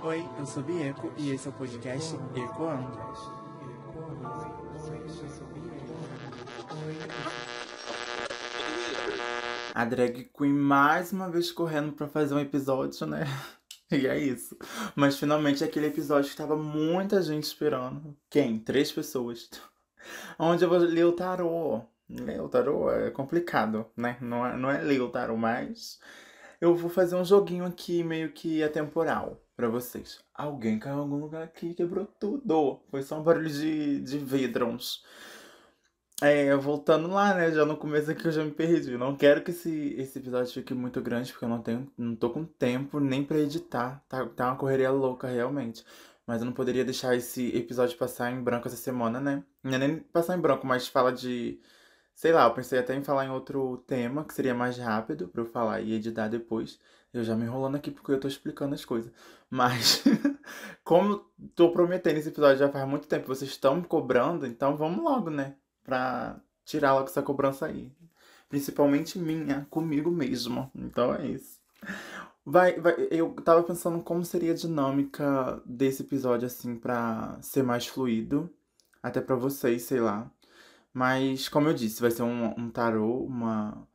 Oi, eu sou Bieco e esse é o podcast Ecoando. A drag queen mais uma vez correndo pra fazer um episódio, né? E é isso. Mas finalmente aquele episódio que tava muita gente esperando. Quem? Três pessoas. Onde eu vou ler o tarô. Ler o tarô é complicado, né? Não é, não é ler o tarô, mas eu vou fazer um joguinho aqui meio que atemporal para vocês. Alguém caiu em algum lugar aqui quebrou tudo. Foi só um barulho de, de vidrons. É, voltando lá, né? Já no começo aqui eu já me perdi. Não quero que esse, esse episódio fique muito grande, porque eu não tenho, não tô com tempo nem para editar. Tá, tá uma correria louca, realmente. Mas eu não poderia deixar esse episódio passar em branco essa semana, né? É nem passar em branco, mas fala de. Sei lá, eu pensei até em falar em outro tema, que seria mais rápido pra eu falar e editar depois. Eu já me enrolando aqui porque eu tô explicando as coisas. Mas, como tô prometendo esse episódio já faz muito tempo, vocês estão me cobrando, então vamos logo, né? Pra tirar logo essa cobrança aí. Principalmente minha, comigo mesmo. Então é isso. Vai, vai, eu tava pensando como seria a dinâmica desse episódio, assim, pra ser mais fluido. Até pra vocês, sei lá. Mas, como eu disse, vai ser um, um tarô, uma,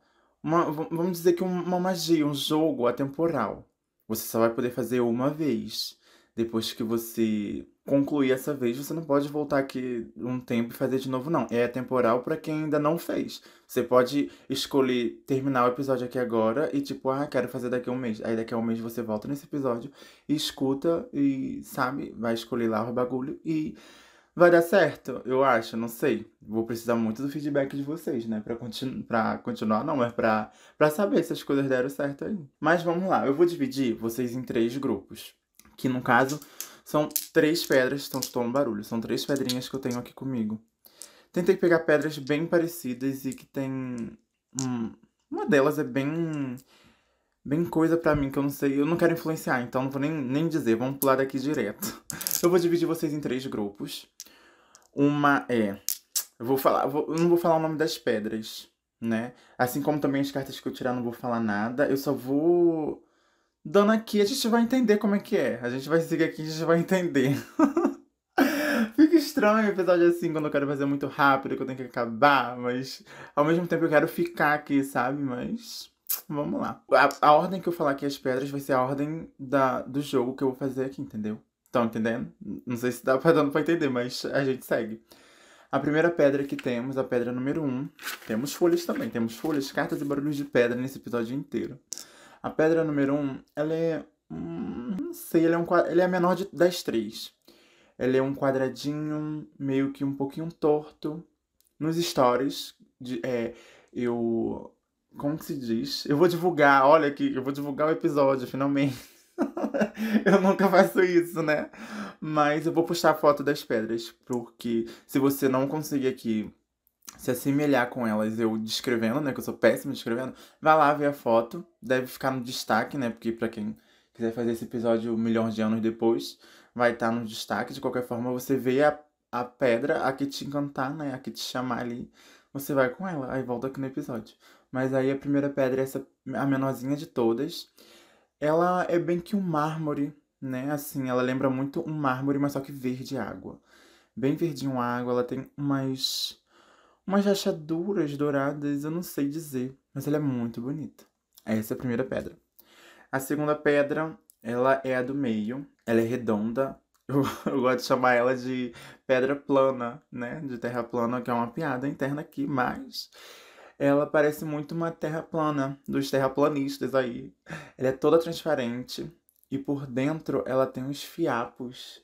uma. Vamos dizer que uma magia, um jogo atemporal. Você só vai poder fazer uma vez. Depois que você concluir essa vez, você não pode voltar aqui um tempo e fazer de novo, não. É temporal para quem ainda não fez. Você pode escolher terminar o episódio aqui agora e, tipo, ah, quero fazer daqui a um mês. Aí daqui a um mês você volta nesse episódio e escuta e, sabe, vai escolher lá o bagulho e vai dar certo, eu acho, não sei. Vou precisar muito do feedback de vocês, né? Pra, continu pra continuar, não, mas pra, pra saber se as coisas deram certo aí. Mas vamos lá, eu vou dividir vocês em três grupos. Que no caso são três pedras, estão escutando barulho, são três pedrinhas que eu tenho aqui comigo. Tentei pegar pedras bem parecidas e que tem. Hum, uma delas é bem. Bem coisa pra mim que eu não sei, eu não quero influenciar, então não vou nem, nem dizer, vamos pular daqui direto. Eu vou dividir vocês em três grupos. Uma é. Eu vou falar, vou, eu não vou falar o nome das pedras, né? Assim como também as cartas que eu tirar, não vou falar nada. Eu só vou dando aqui, a gente vai entender como é que é. A gente vai seguir aqui, a gente vai entender. Fica estranho episódio assim, quando eu quero fazer muito rápido, que eu tenho que acabar, mas ao mesmo tempo eu quero ficar aqui, sabe? Mas vamos lá. A, a ordem que eu falar aqui as pedras vai ser a ordem da, do jogo que eu vou fazer aqui, entendeu? Estão entendendo? Não sei se dá pra, dando pra entender, mas a gente segue. A primeira pedra que temos, a pedra número 1. Um, temos folhas também, temos folhas, cartas e barulhos de pedra nesse episódio inteiro. A pedra número 1, um, ela é. Hum, não sei, ela é, um, ela é a menor de, das três. Ela é um quadradinho meio que um pouquinho torto. Nos stories, de, é, eu. Como que se diz? Eu vou divulgar, olha aqui, eu vou divulgar o episódio finalmente. eu nunca faço isso, né? Mas eu vou postar a foto das pedras, porque se você não conseguir aqui se assemelhar com elas, eu descrevendo, né? Que eu sou péssimo descrevendo, vai lá ver a foto. Deve ficar no destaque, né? Porque para quem quiser fazer esse episódio milhões de anos depois, vai estar tá no destaque. De qualquer forma, você vê a, a pedra, a que te encantar, né? A que te chamar ali. Você vai com ela, aí volta aqui no episódio. Mas aí a primeira pedra é essa, a menorzinha de todas. Ela é bem que um mármore, né? Assim, ela lembra muito um mármore, mas só que verde água. Bem verdinho água, ela tem umas umas rachaduras douradas, eu não sei dizer, mas ela é muito bonita. Essa é a primeira pedra. A segunda pedra, ela é a do meio, ela é redonda. Eu, eu gosto de chamar ela de pedra plana, né? De terra plana, que é uma piada interna aqui, mas ela parece muito uma terra plana, dos terraplanistas aí. Ela é toda transparente e por dentro ela tem uns fiapos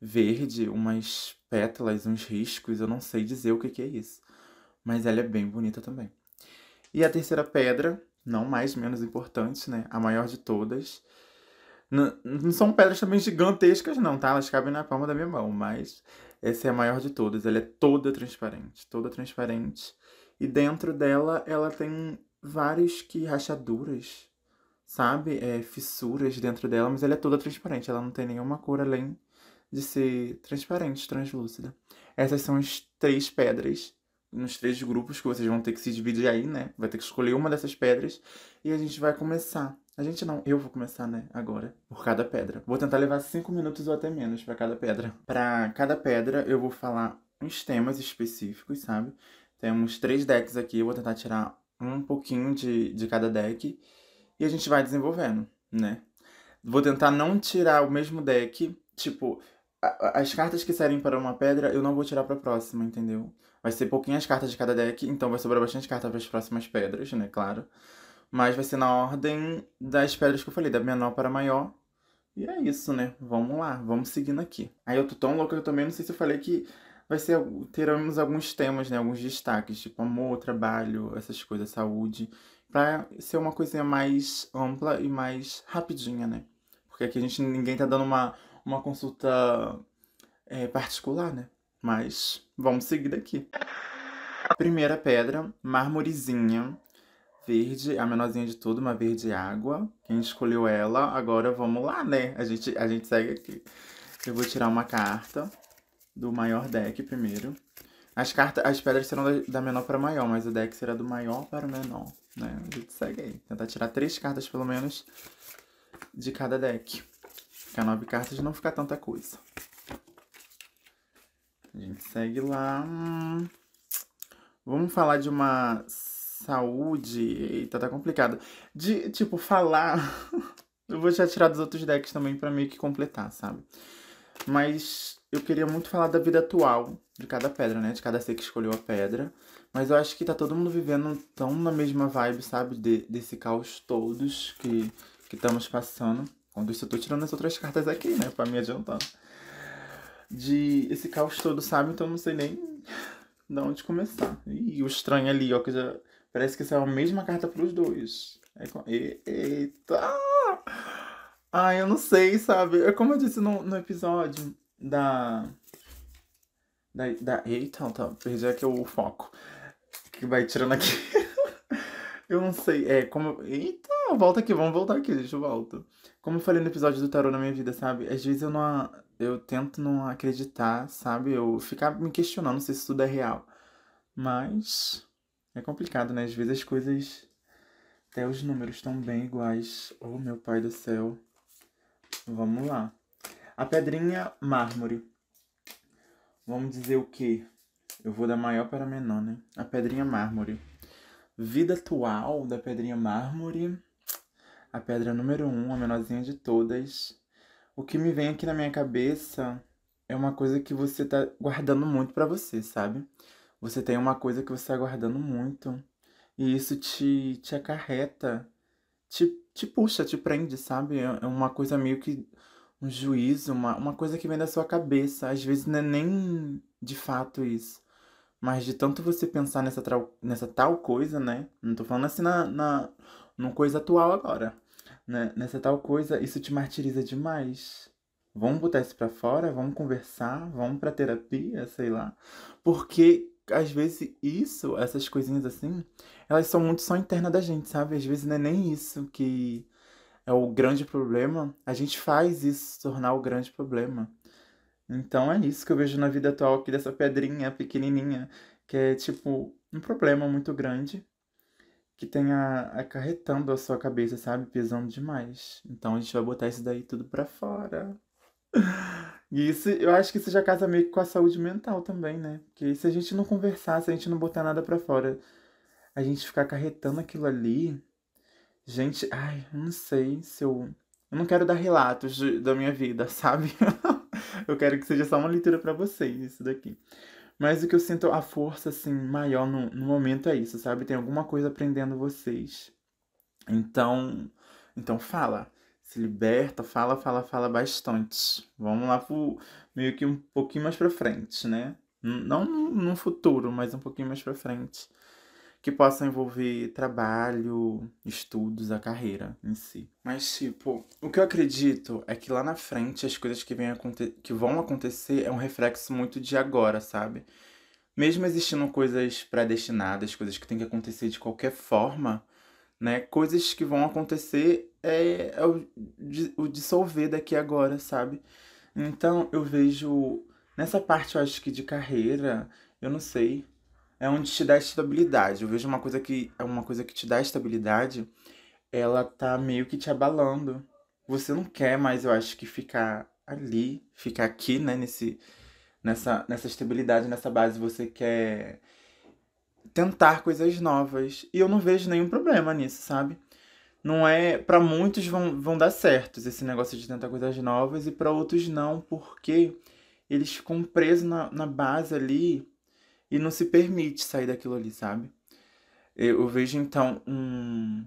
verde, umas pétalas, uns riscos, eu não sei dizer o que, que é isso mas ela é bem bonita também. E a terceira pedra, não mais menos importante, né? A maior de todas. Não, não são pedras também gigantescas, não, tá? Elas cabem na palma da minha mão, mas essa é a maior de todas. Ela é toda transparente, toda transparente. E dentro dela, ela tem várias que rachaduras, sabe? É, fissuras dentro dela, mas ela é toda transparente. Ela não tem nenhuma cor além de ser transparente, translúcida. Essas são as três pedras nos três grupos que vocês vão ter que se dividir aí, né? Vai ter que escolher uma dessas pedras e a gente vai começar A gente não, eu vou começar, né, agora, por cada pedra. Vou tentar levar 5 minutos ou até menos para cada pedra. Para cada pedra, eu vou falar uns temas específicos, sabe? Temos três decks aqui, eu vou tentar tirar um pouquinho de, de cada deck e a gente vai desenvolvendo, né? Vou tentar não tirar o mesmo deck, tipo, as cartas que saírem para uma pedra eu não vou tirar para a próxima, entendeu? Vai ser pouquinhas cartas de cada deck, então vai sobrar bastante carta para as próximas pedras, né? Claro. Mas vai ser na ordem das pedras que eu falei, da menor para maior. E é isso, né? Vamos lá, vamos seguindo aqui. Aí eu tô tão louco que eu também não sei se eu falei que vai ser teremos alguns temas, né, alguns destaques, tipo amor, trabalho, essas coisas, saúde, para ser uma coisinha mais ampla e mais rapidinha, né? Porque aqui a gente ninguém tá dando uma uma consulta é, particular, né? Mas vamos seguir daqui. Primeira pedra, mármorezinha, verde, a menorzinha de tudo, uma verde água. Quem escolheu ela, agora vamos lá, né? A gente, a gente segue aqui. Eu vou tirar uma carta do maior deck primeiro. As cartas, as pedras serão da, menor para maior, mas o deck será do maior para o menor, né? A gente segue aí. Tentar tirar três cartas, pelo menos, de cada deck. Ficar nove cartas não fica tanta coisa. A gente segue lá. Vamos falar de uma saúde. Eita, tá complicado. De, tipo, falar. eu vou já tirar dos outros decks também pra meio que completar, sabe? Mas eu queria muito falar da vida atual de cada pedra, né? De cada ser que escolheu a pedra. Mas eu acho que tá todo mundo vivendo tão na mesma vibe, sabe? De, desse caos todos que, que estamos passando. Quando isso eu tô tirando as outras cartas aqui, né? Pra me adiantar. De esse caos todo, sabe? Então não sei nem de onde começar. E o estranho ali, ó, que já. Parece que saiu a mesma carta pros dois. É com... Eita! Ah, eu não sei, sabe? É como eu disse no, no episódio da. Da, da. Eita, tá, perdi aqui o foco. Que vai tirando aqui. eu não sei. É como. Eita, volta aqui, vamos voltar aqui, deixa eu voltar. Como eu falei no episódio do tarô na minha vida, sabe? Às vezes eu não. Eu tento não acreditar, sabe? Eu ficar me questionando se isso tudo é real. Mas. É complicado, né? Às vezes as coisas. Até os números estão bem iguais. Oh, meu pai do céu. Vamos lá. A pedrinha mármore. Vamos dizer o quê? Eu vou da maior para menor, né? A pedrinha mármore. Vida atual da pedrinha mármore. A pedra número um, a menorzinha de todas. O que me vem aqui na minha cabeça é uma coisa que você tá guardando muito para você, sabe? Você tem uma coisa que você tá guardando muito. E isso te, te acarreta, te, te puxa, te prende, sabe? É, é uma coisa meio que um juízo, uma, uma coisa que vem da sua cabeça. Às vezes não é nem de fato isso. Mas de tanto você pensar nessa, trau, nessa tal coisa, né? Não tô falando assim na, na numa coisa atual agora. Né? Nessa tal coisa, isso te martiriza demais. Vamos botar isso pra fora? Vamos conversar? Vamos pra terapia? Sei lá. Porque às vezes isso, essas coisinhas assim, elas são muito só interna da gente, sabe? Às vezes não é nem isso que é o grande problema. A gente faz isso se tornar o grande problema. Então é isso que eu vejo na vida atual aqui dessa pedrinha pequenininha, que é tipo um problema muito grande que tenha acarretando a sua cabeça, sabe? Pesando demais. Então a gente vai botar isso daí tudo pra fora. E isso, eu acho que isso já casa meio que com a saúde mental também, né? Porque se a gente não conversar, se a gente não botar nada pra fora, a gente ficar acarretando aquilo ali. Gente, ai, não sei se eu. Eu não quero dar relatos de, da minha vida, sabe? eu quero que seja só uma leitura para vocês, isso daqui. Mas o que eu sinto a força, assim, maior no, no momento é isso, sabe? Tem alguma coisa prendendo vocês. Então, então fala. Se liberta, fala, fala, fala bastante. Vamos lá pro meio que um pouquinho mais pra frente, né? Não no futuro, mas um pouquinho mais pra frente que possam envolver trabalho, estudos, a carreira em si. Mas, tipo, o que eu acredito é que lá na frente as coisas que, vem que vão acontecer é um reflexo muito de agora, sabe? Mesmo existindo coisas predestinadas, coisas que têm que acontecer de qualquer forma, né? Coisas que vão acontecer é, é o, o dissolver daqui agora, sabe? Então eu vejo nessa parte, eu acho que de carreira, eu não sei, é onde te dá estabilidade. Eu vejo uma coisa que é uma coisa que te dá estabilidade ela tá meio que te abalando. Você não quer mais, eu acho, que ficar ali, ficar aqui, né, nesse, nessa, nessa estabilidade, nessa base. Você quer tentar coisas novas. E eu não vejo nenhum problema nisso, sabe? Não é. para muitos vão, vão dar certos esse negócio de tentar coisas novas, e para outros não, porque eles ficam presos na, na base ali e não se permite sair daquilo ali, sabe? Eu, vejo então um,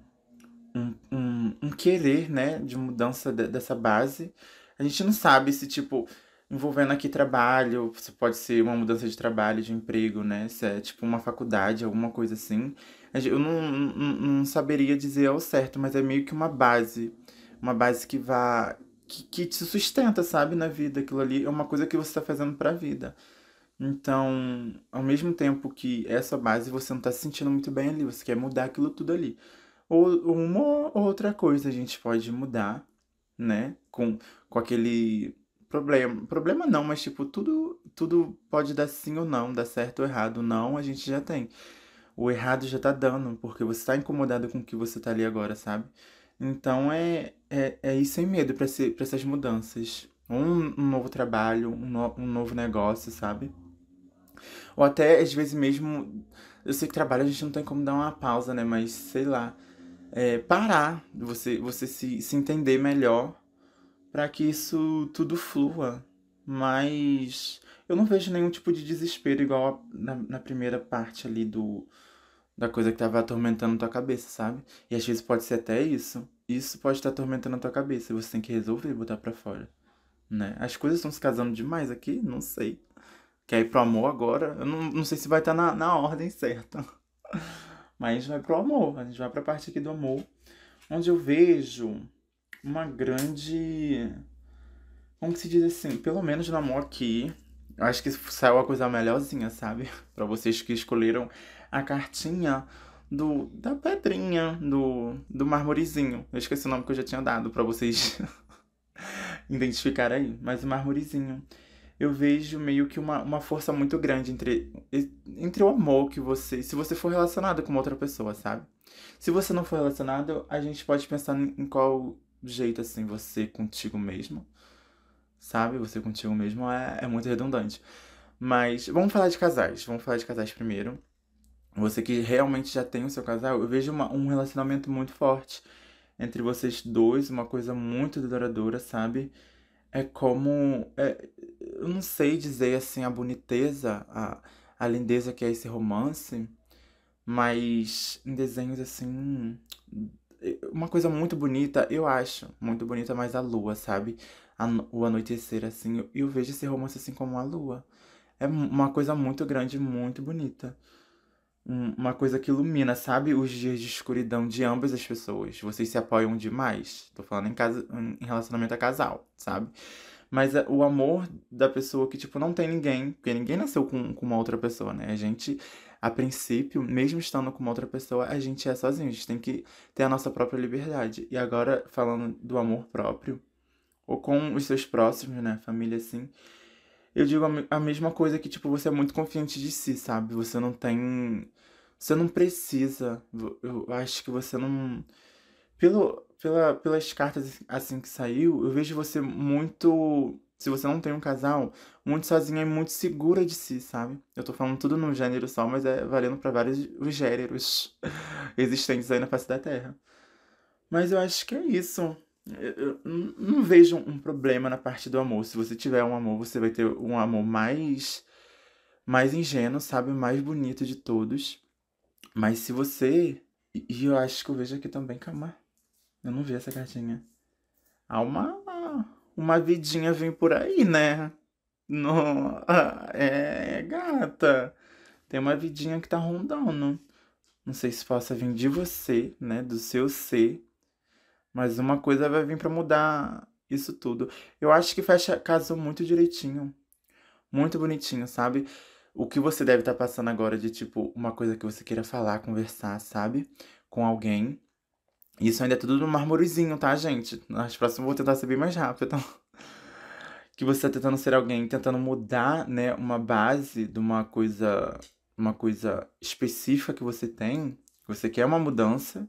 um, um, um, querer, né, de mudança de, dessa base. A gente não sabe se, tipo, envolvendo aqui trabalho, se pode ser uma mudança de trabalho, de emprego, né? Se é tipo uma faculdade, alguma coisa assim. Eu não, não, não saberia dizer ao certo, mas é meio que uma base. Uma base que vá. Que, que te sustenta, sabe, na vida. Aquilo ali é uma coisa que você está fazendo pra vida. Então, ao mesmo tempo que essa base você não tá se sentindo muito bem ali, você quer mudar aquilo tudo ali. Ou uma ou outra coisa a gente pode mudar, né? Com, com aquele problema. Problema não, mas tipo, tudo, tudo pode dar sim ou não, dar certo ou errado. Não, a gente já tem. O errado já tá dando, porque você tá incomodado com o que você tá ali agora, sabe? Então é, é, é ir sem medo para essas mudanças. Um, um novo trabalho, um, no, um novo negócio, sabe? Ou até, às vezes mesmo, eu sei que trabalho a gente não tem como dar uma pausa, né? Mas, sei lá, é, parar, você, você se, se entender melhor para que isso tudo flua. Mas eu não vejo nenhum tipo de desespero igual na, na primeira parte ali do da coisa que tava atormentando tua cabeça, sabe? E às vezes pode ser até isso. Isso pode estar atormentando a tua cabeça você tem que resolver e botar pra fora. Né? As coisas estão se casando demais aqui? Não sei. Quer ir pro amor agora? Eu não, não sei se vai estar na, na ordem certa. Mas a gente vai pro amor. A gente vai pra parte aqui do amor. Onde eu vejo uma grande. Como que se diz assim? Pelo menos no amor aqui. Eu acho que saiu a coisa melhorzinha, sabe? para vocês que escolheram a cartinha do da pedrinha, do, do marmorezinho. Eu esqueci o nome que eu já tinha dado para vocês identificarem aí. Mas o marmorezinho eu vejo meio que uma, uma força muito grande entre, entre o amor que você. Se você for relacionado com outra pessoa, sabe? Se você não for relacionado, a gente pode pensar em qual jeito, assim, você contigo mesmo. Sabe? Você contigo mesmo é, é muito redundante. Mas vamos falar de casais. Vamos falar de casais primeiro. Você que realmente já tem o seu casal, eu vejo uma, um relacionamento muito forte entre vocês dois, uma coisa muito duradoura, sabe? É como. É, eu não sei dizer assim a boniteza, a, a lindeza que é esse romance, mas em desenhos assim. Uma coisa muito bonita, eu acho, muito bonita, mas a lua, sabe? A, o anoitecer, assim, eu, eu vejo esse romance assim como a lua. É uma coisa muito grande, muito bonita uma coisa que ilumina, sabe? Os dias de escuridão de ambas as pessoas. Vocês se apoiam demais. Tô falando em, casa, em relacionamento a casal, sabe? Mas é o amor da pessoa que, tipo, não tem ninguém, porque ninguém nasceu com, com uma outra pessoa, né? A gente, a princípio, mesmo estando com uma outra pessoa, a gente é sozinho, a gente tem que ter a nossa própria liberdade. E agora, falando do amor próprio, ou com os seus próximos, né? Família, assim eu digo a, mesma coisa que, tipo, você é muito confiante de si, sabe? Você não tem. Você não precisa. Eu acho que você não. Pelo, pela, pelas cartas assim que saiu, eu vejo você muito. Se você não tem um casal, muito sozinha e muito segura de si, sabe? Eu tô falando tudo num gênero só, mas é valendo para vários os gêneros existentes aí na face da Terra. Mas eu acho que é isso. Eu não vejo um problema na parte do amor. Se você tiver um amor, você vai ter um amor mais mais ingênuo, sabe? Mais bonito de todos. Mas se você. E eu acho que eu vejo aqui também, calma. Eu não vi essa cartinha. Há uma. Uma vidinha vem por aí, né? No, é, gata. Tem uma vidinha que tá rondando. Não sei se possa vir de você, né? Do seu ser mas uma coisa vai vir para mudar isso tudo. Eu acho que fecha casou muito direitinho. Muito bonitinho, sabe? O que você deve estar tá passando agora de tipo uma coisa que você queira falar, conversar, sabe? Com alguém. Isso ainda é tudo no marmorezinho, tá, gente? Nas próximas eu vou tentar ser bem mais rápido. que você tá tentando ser alguém, tentando mudar, né, uma base de uma coisa, uma coisa específica que você tem. Você quer uma mudança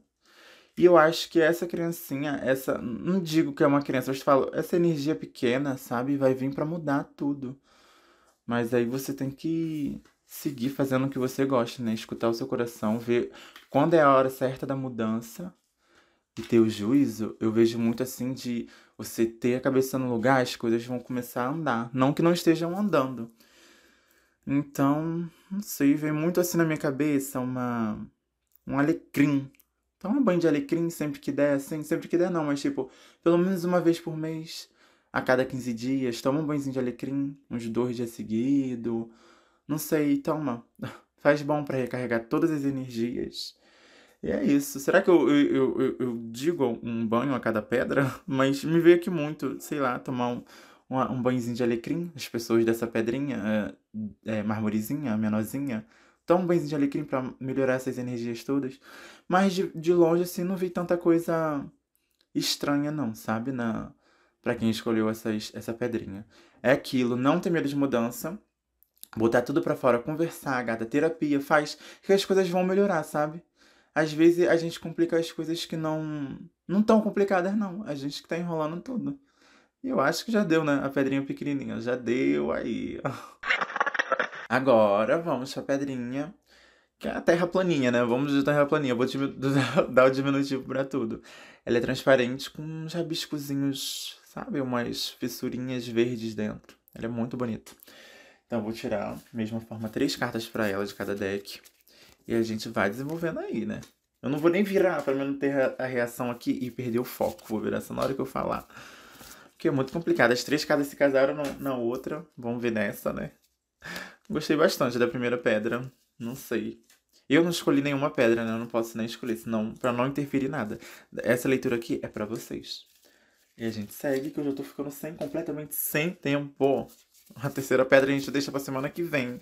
E eu acho que essa criancinha, essa. Não digo que é uma criança, eu te falo, essa energia pequena, sabe, vai vir para mudar tudo. Mas aí você tem que seguir fazendo o que você gosta, né? Escutar o seu coração, ver quando é a hora certa da mudança e ter o juízo. Eu vejo muito assim de você ter a cabeça no lugar, as coisas vão começar a andar. Não que não estejam andando. Então, não sei, vem muito assim na minha cabeça uma um alecrim Toma banho de alecrim sempre que der, assim, sempre que der não, mas tipo, pelo menos uma vez por mês, a cada 15 dias, toma um banhozinho de alecrim, uns dois dias seguidos, não sei, toma. Faz bom para recarregar todas as energias. E é isso. Será que eu, eu, eu, eu, digo um banho a cada pedra? Mas me veio aqui muito, sei lá, tomar um, um, um banhozinho de alecrim. As pessoas dessa pedrinha, é, é, marmorezinha, menorzinha, tão banhozinho de alecrim para melhorar essas energias todas. Mas de, de longe, assim, não vi tanta coisa estranha, não, sabe? Na, para quem escolheu essas, essa pedrinha. É aquilo, não ter medo de mudança, botar tudo para fora, conversar, gata, terapia, faz que as coisas vão melhorar, sabe? Às vezes a gente complica as coisas que não não tão complicadas não, a gente que tá enrolando tudo. E eu acho que já deu, né? A pedrinha pequenininha, já deu aí. Agora vamos pra pedrinha, que é a terra planinha, né? Vamos de terra planinha. Vou dar o diminutivo pra tudo. Ela é transparente com uns rabiscozinhos, sabe? Umas fissurinhas verdes dentro. Ela é muito bonita. Então vou tirar, mesma forma, três cartas para ela de cada deck. E a gente vai desenvolvendo aí, né? Eu não vou nem virar pra não ter a reação aqui e perder o foco. Vou virar só na hora que eu falar. Porque é muito complicado. As três cartas se casaram na outra. Vamos ver nessa, né? Gostei bastante da primeira pedra. Não sei. Eu não escolhi nenhuma pedra, né? Eu não posso nem escolher, senão, pra não interferir nada. Essa leitura aqui é para vocês. E a gente segue, que eu já tô ficando sem, completamente sem tempo. A terceira pedra a gente deixa pra semana que vem.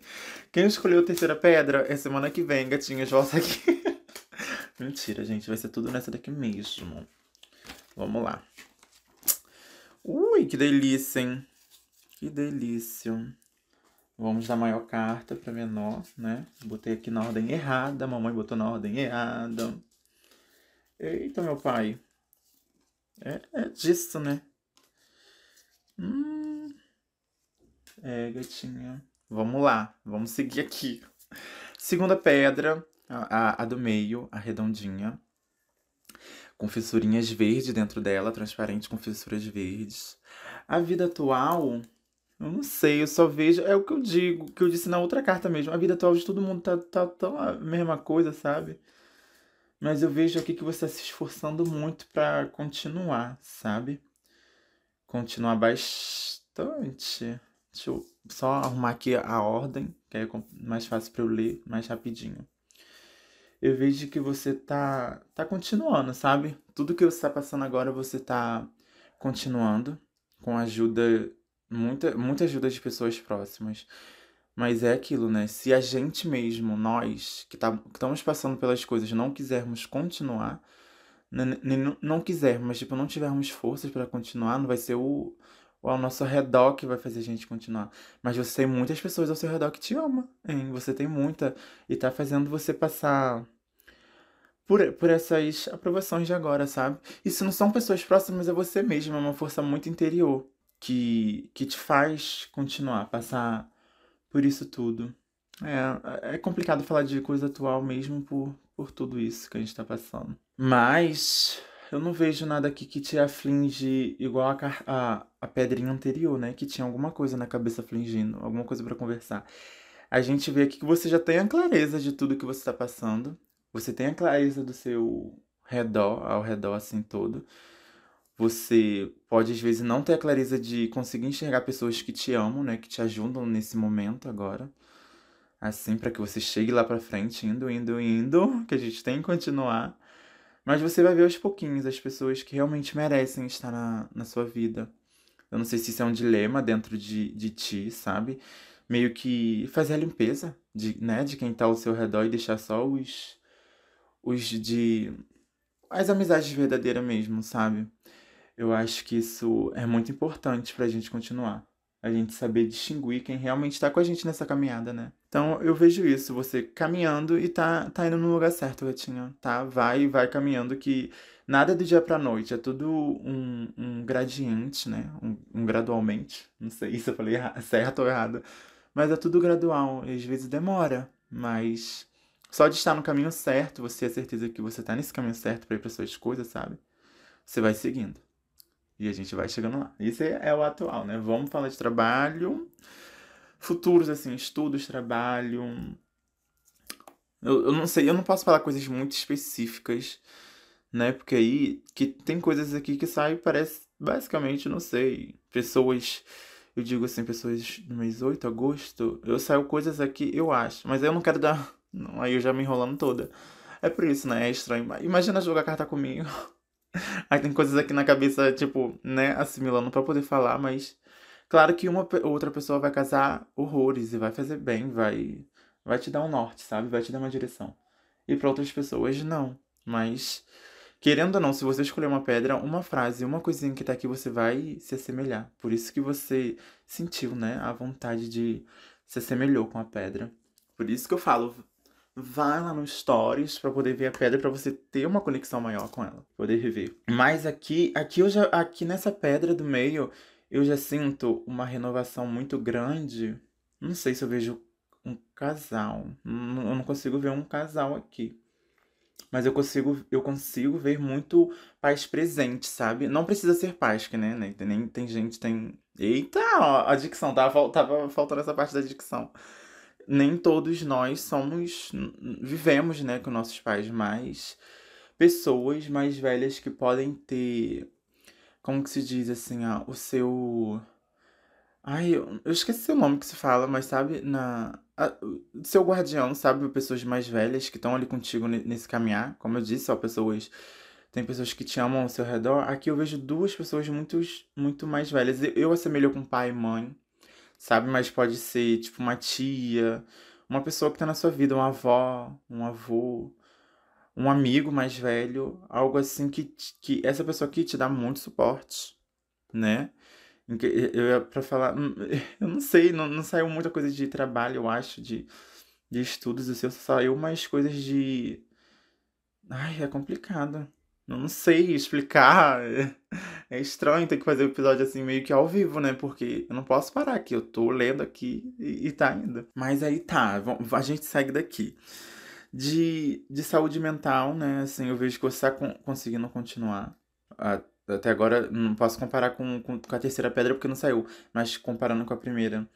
Quem escolheu a terceira pedra é semana que vem, gatinhas. Volta aqui. Mentira, gente. Vai ser tudo nessa daqui mesmo. Vamos lá. Ui, que delícia, hein? Que delícia. Vamos da maior carta para menor, né? Botei aqui na ordem errada, mamãe botou na ordem errada. Eita, meu pai. É, é disso, né? Hum. É, gatinha. Vamos lá, vamos seguir aqui. Segunda pedra, a, a, a do meio, a redondinha. Com fissurinhas verdes dentro dela, transparente com fissuras verdes. A vida atual eu não sei, eu só vejo. É o que eu digo, que eu disse na outra carta mesmo. A vida atual de todo mundo tá, tá tão a mesma coisa, sabe? Mas eu vejo aqui que você está se esforçando muito para continuar, sabe? Continuar bastante. Deixa eu só arrumar aqui a ordem, que é mais fácil para eu ler mais rapidinho. Eu vejo que você tá, tá continuando, sabe? Tudo que você está passando agora, você tá continuando com a ajuda muita, muita ajuda de pessoas próximas. Mas é aquilo, né? Se a gente mesmo, nós, que, tá, que estamos passando pelas coisas, não quisermos continuar, não, não quisermos, tipo, não tivermos forças para continuar, não vai ser o, o ao nosso redor que vai fazer a gente continuar. Mas você tem muitas pessoas ao seu redor que te ama, hein? Você tem muita. E tá fazendo você passar por, por essas aprovações de agora, sabe? Isso não são pessoas próximas a você mesmo, é uma força muito interior que, que te faz continuar, passar por isso tudo. É, é complicado falar de coisa atual mesmo por, por tudo isso que a gente está passando. Mas eu não vejo nada aqui que te aflige igual a, a, a pedrinha anterior, né? Que tinha alguma coisa na cabeça afligindo, alguma coisa para conversar. A gente vê aqui que você já tem a clareza de tudo que você está passando. Você tem a clareza do seu redor, ao redor assim todo. Você pode às vezes não ter a clareza de conseguir enxergar pessoas que te amam, né, que te ajudam nesse momento agora. Assim, para que você chegue lá para frente, indo, indo, indo, que a gente tem que continuar. Mas você vai ver aos pouquinhos as pessoas que realmente merecem estar na, na sua vida. Eu não sei se isso é um dilema dentro de, de ti, sabe? Meio que fazer a limpeza de, né, de quem tá ao seu redor e deixar só os, os de. as amizades verdadeiras mesmo, sabe? Eu acho que isso é muito importante pra gente continuar. A gente saber distinguir quem realmente tá com a gente nessa caminhada, né? Então eu vejo isso, você caminhando e tá, tá indo no lugar certo, gatinho, tá? Vai, vai caminhando que nada do dia pra noite, é tudo um, um gradiente, né? Um, um gradualmente. Não sei se eu falei certo ou errado. Mas é tudo gradual, e às vezes demora, mas só de estar no caminho certo, você ter certeza que você tá nesse caminho certo para ir para suas coisas, sabe? Você vai seguindo. E a gente vai chegando lá. Isso é o atual, né? Vamos falar de trabalho, futuros, assim, estudos, trabalho. Eu, eu não sei, eu não posso falar coisas muito específicas, né? Porque aí que tem coisas aqui que saem, parece, basicamente, não sei, pessoas eu digo assim, pessoas no mês 8, agosto, eu saio coisas aqui, eu acho, mas eu não quero dar. Não, aí eu já me enrolando toda. É por isso, né? É estranho. Imagina jogar carta comigo. Aí tem coisas aqui na cabeça, tipo, né, assimilando para poder falar, mas claro que uma outra pessoa vai casar horrores e vai fazer bem, vai vai te dar um norte, sabe? Vai te dar uma direção. E para outras pessoas não, mas Querendo ou não, se você escolher uma pedra, uma frase, uma coisinha que tá aqui, você vai se assemelhar. Por isso que você sentiu, né, a vontade de se assemelhou com a pedra. Por isso que eu falo, vai lá no Stories para poder ver a pedra para você ter uma conexão maior com ela, poder rever. Mas aqui, aqui eu já aqui nessa pedra do meio, eu já sinto uma renovação muito grande. Não sei se eu vejo um casal. Eu não consigo ver um casal aqui mas eu consigo, eu consigo ver muito pais presentes, sabe? Não precisa ser pais, que né? Nem, nem tem gente, tem. Eita, ó, a dicção, tava, tava faltando essa parte da dicção. Nem todos nós somos. vivemos, né, com nossos pais, mas pessoas mais velhas que podem ter. Como que se diz assim, ó, o seu. Ai, eu, eu esqueci o nome que se fala, mas sabe, na a, seu guardião, sabe? Pessoas mais velhas que estão ali contigo nesse caminhar. Como eu disse, ó, pessoas. Tem pessoas que te amam ao seu redor. Aqui eu vejo duas pessoas muito, muito mais velhas. Eu, eu assemelho com pai e mãe, sabe? Mas pode ser, tipo, uma tia, uma pessoa que tá na sua vida, uma avó, um avô, um amigo mais velho. Algo assim que, que essa pessoa aqui te dá muito suporte, né? Eu ia pra falar. Hum, eu não sei, não, não saiu muita coisa de trabalho, eu acho, de, de estudos. Seu saiu mais coisas de. Ai, é complicado. Não sei explicar. É estranho ter que fazer o episódio assim meio que ao vivo, né? Porque eu não posso parar aqui. Eu tô lendo aqui e, e tá indo. Mas aí tá, a gente segue daqui. De, de saúde mental, né? Assim, eu vejo que você tá conseguindo continuar. Até agora não posso comparar com, com, com, a terceira pedra porque não saiu, mas comparando com a primeira,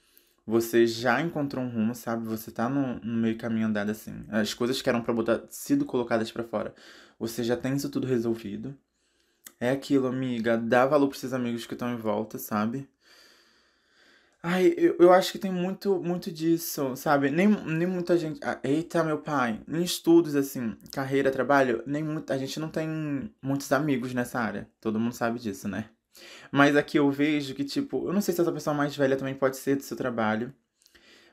você já encontrou um rumo, sabe? Você tá no, no meio caminho andado assim. As coisas que eram para botar sido colocadas para fora, você já tem isso tudo resolvido. É aquilo, amiga, dá valor pros seus amigos que estão em volta, sabe? Ai, eu, eu acho que tem muito, muito disso, sabe? Nem, nem muita gente. Ah, eita, meu pai. Em estudos, assim, carreira, trabalho, nem muito, a gente não tem muitos amigos nessa área. Todo mundo sabe disso, né? Mas aqui eu vejo que, tipo, eu não sei se essa pessoa mais velha também pode ser do seu trabalho,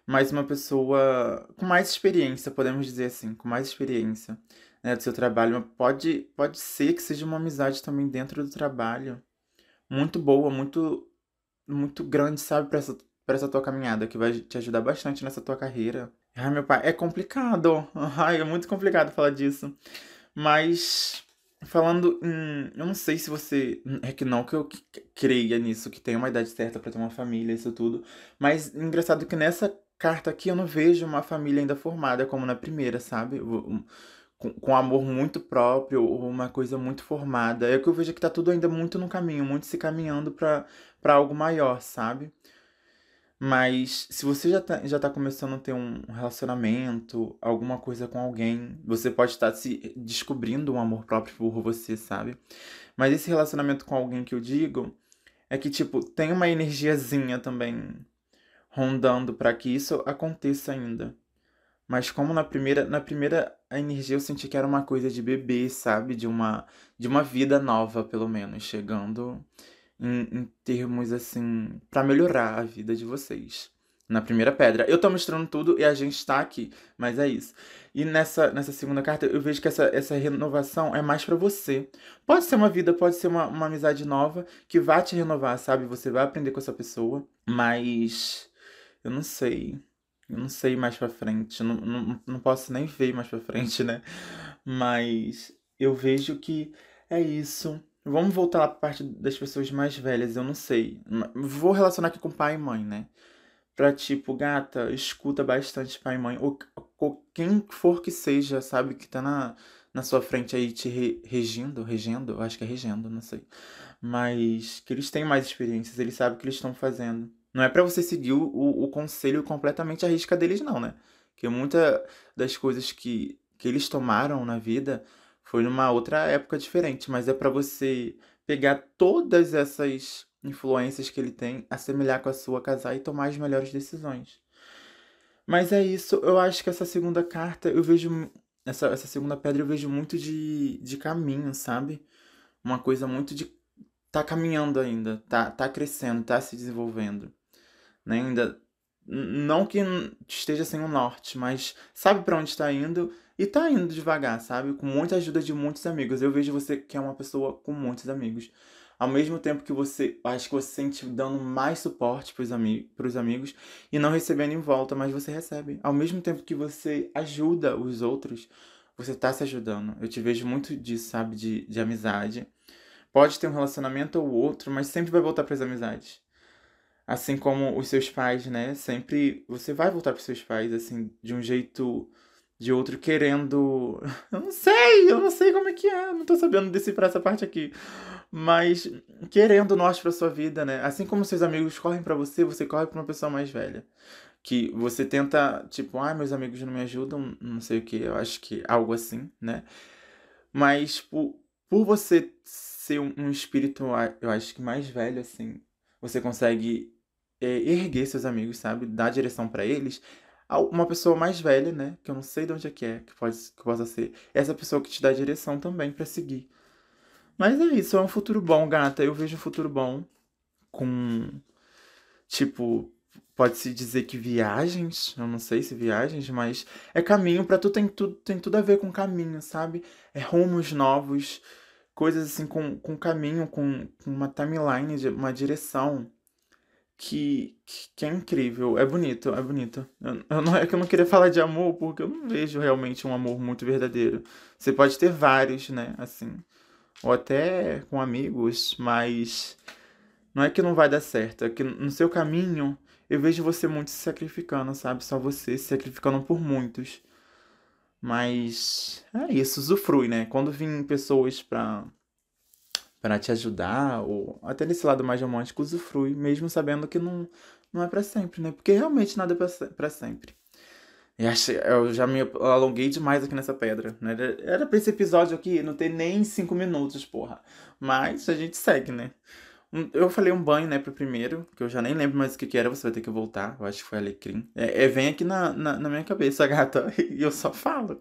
mas uma pessoa com mais experiência, podemos dizer assim, com mais experiência, né, do seu trabalho. Pode, pode ser que seja uma amizade também dentro do trabalho. Muito boa, muito muito grande, sabe, pra essa, pra essa tua caminhada, que vai te ajudar bastante nessa tua carreira. Ai, meu pai, é complicado. Ai, é muito complicado falar disso. Mas, falando em. Eu não sei se você. É que não que eu creia nisso, que tem uma idade certa para ter uma família, isso tudo. Mas, engraçado que nessa carta aqui eu não vejo uma família ainda formada como na primeira, sabe? Com, amor muito próprio, uma coisa muito formada. É que eu vejo que tá tudo ainda muito no caminho, muito se caminhando para algo maior, sabe? Mas se você já tá, já tá começando a ter um relacionamento, alguma coisa com alguém, você pode estar se descobrindo um amor próprio por você, sabe? Mas esse relacionamento com alguém que eu digo é que, tipo, tem uma energiazinha também rondando para que isso aconteça ainda. Mas como na primeira, na primeira a energia eu senti que era uma coisa de bebê, sabe? De uma, de uma vida nova, pelo menos, chegando em, em termos assim, para melhorar a vida de vocês. Na primeira pedra. Eu tô mostrando tudo e a gente tá aqui, mas é isso. E nessa, nessa segunda carta, eu vejo que essa, essa renovação é mais para você. Pode ser uma vida, pode ser uma, uma amizade nova que vai te renovar, sabe? Você vai aprender com essa pessoa, mas eu não sei. Eu não sei mais pra frente, não, não, não posso nem ver mais pra frente, né? Mas eu vejo que é isso. Vamos voltar lá pra parte das pessoas mais velhas, eu não sei. Vou relacionar aqui com pai e mãe, né? Pra tipo, gata, escuta bastante pai e mãe. Ou, ou quem for que seja, sabe, que tá na, na sua frente aí te re, regindo, regendo, acho que é regendo, não sei. Mas que eles têm mais experiências, eles sabem o que eles estão fazendo. Não é para você seguir o, o, conselho completamente à risca deles, não, né? Que muita das coisas que, que eles tomaram na vida foi numa outra época diferente, mas é para você pegar todas essas influências que ele tem, assemelhar com a sua, casar e tomar as melhores decisões. Mas é isso, eu acho que essa segunda carta, eu vejo. Essa, essa segunda pedra eu vejo muito de, de caminho, sabe? Uma coisa muito de. tá caminhando ainda, tá, tá crescendo, tá se desenvolvendo. Né? Ainda. Não que esteja sem o norte, mas sabe para onde está indo e tá indo devagar, sabe? Com muita ajuda de muitos amigos. Eu vejo você que é uma pessoa com muitos amigos. Ao mesmo tempo que você, acho que você sente dando mais suporte pros, ami pros amigos e não recebendo em volta, mas você recebe. Ao mesmo tempo que você ajuda os outros, você tá se ajudando. Eu te vejo muito disso, sabe? De, de amizade. Pode ter um relacionamento ou outro, mas sempre vai voltar para as amizades. Assim como os seus pais, né? Sempre você vai voltar para seus pais, assim, de um jeito de outro querendo. Eu não sei, eu não sei como é que é, não tô sabendo decifrar essa parte aqui. Mas querendo nós pra sua vida, né? Assim como seus amigos correm para você, você corre pra uma pessoa mais velha. Que você tenta, tipo, ah, meus amigos não me ajudam, não sei o que, eu acho que algo assim, né? Mas por, por você ser um, um espírito, eu acho que mais velho, assim, você consegue é, erguer seus amigos, sabe? Dar direção para eles uma pessoa mais velha, né? Que eu não sei de onde é que é, que, pode, que possa ser. Essa pessoa que te dá direção também para seguir. Mas é isso, é um futuro bom, gata. Eu vejo um futuro bom com. Tipo, pode-se dizer que viagens, eu não sei se viagens, mas é caminho, para tu tem tudo, tem tudo a ver com caminho, sabe? É rumos novos, coisas assim com, com caminho, com, com uma timeline, uma direção que, que, é incrível. É bonito, é bonito. Eu, eu não, é que eu não queria falar de amor, porque eu não vejo realmente um amor muito verdadeiro. Você pode ter vários, né? Assim. Ou até com amigos, mas não é que não vai dar certo. É que no seu caminho eu vejo você muito se sacrificando, sabe? Só você se sacrificando por muitos. Mas é isso, usufrui, né? Quando vim pessoas pra para te ajudar, ou até nesse lado mais romântico, usufrui, mesmo sabendo que não, não é para sempre, né? Porque realmente nada é para sempre. E acho, eu já me alonguei demais aqui nessa pedra. Né? Era pra esse episódio aqui não ter nem cinco minutos, porra. Mas a gente segue, né? Eu falei um banho, né, pro primeiro, que eu já nem lembro mais o que, que era, você vai ter que voltar. Eu acho que foi alecrim. É, é vem aqui na, na, na minha cabeça, gata, e eu só falo.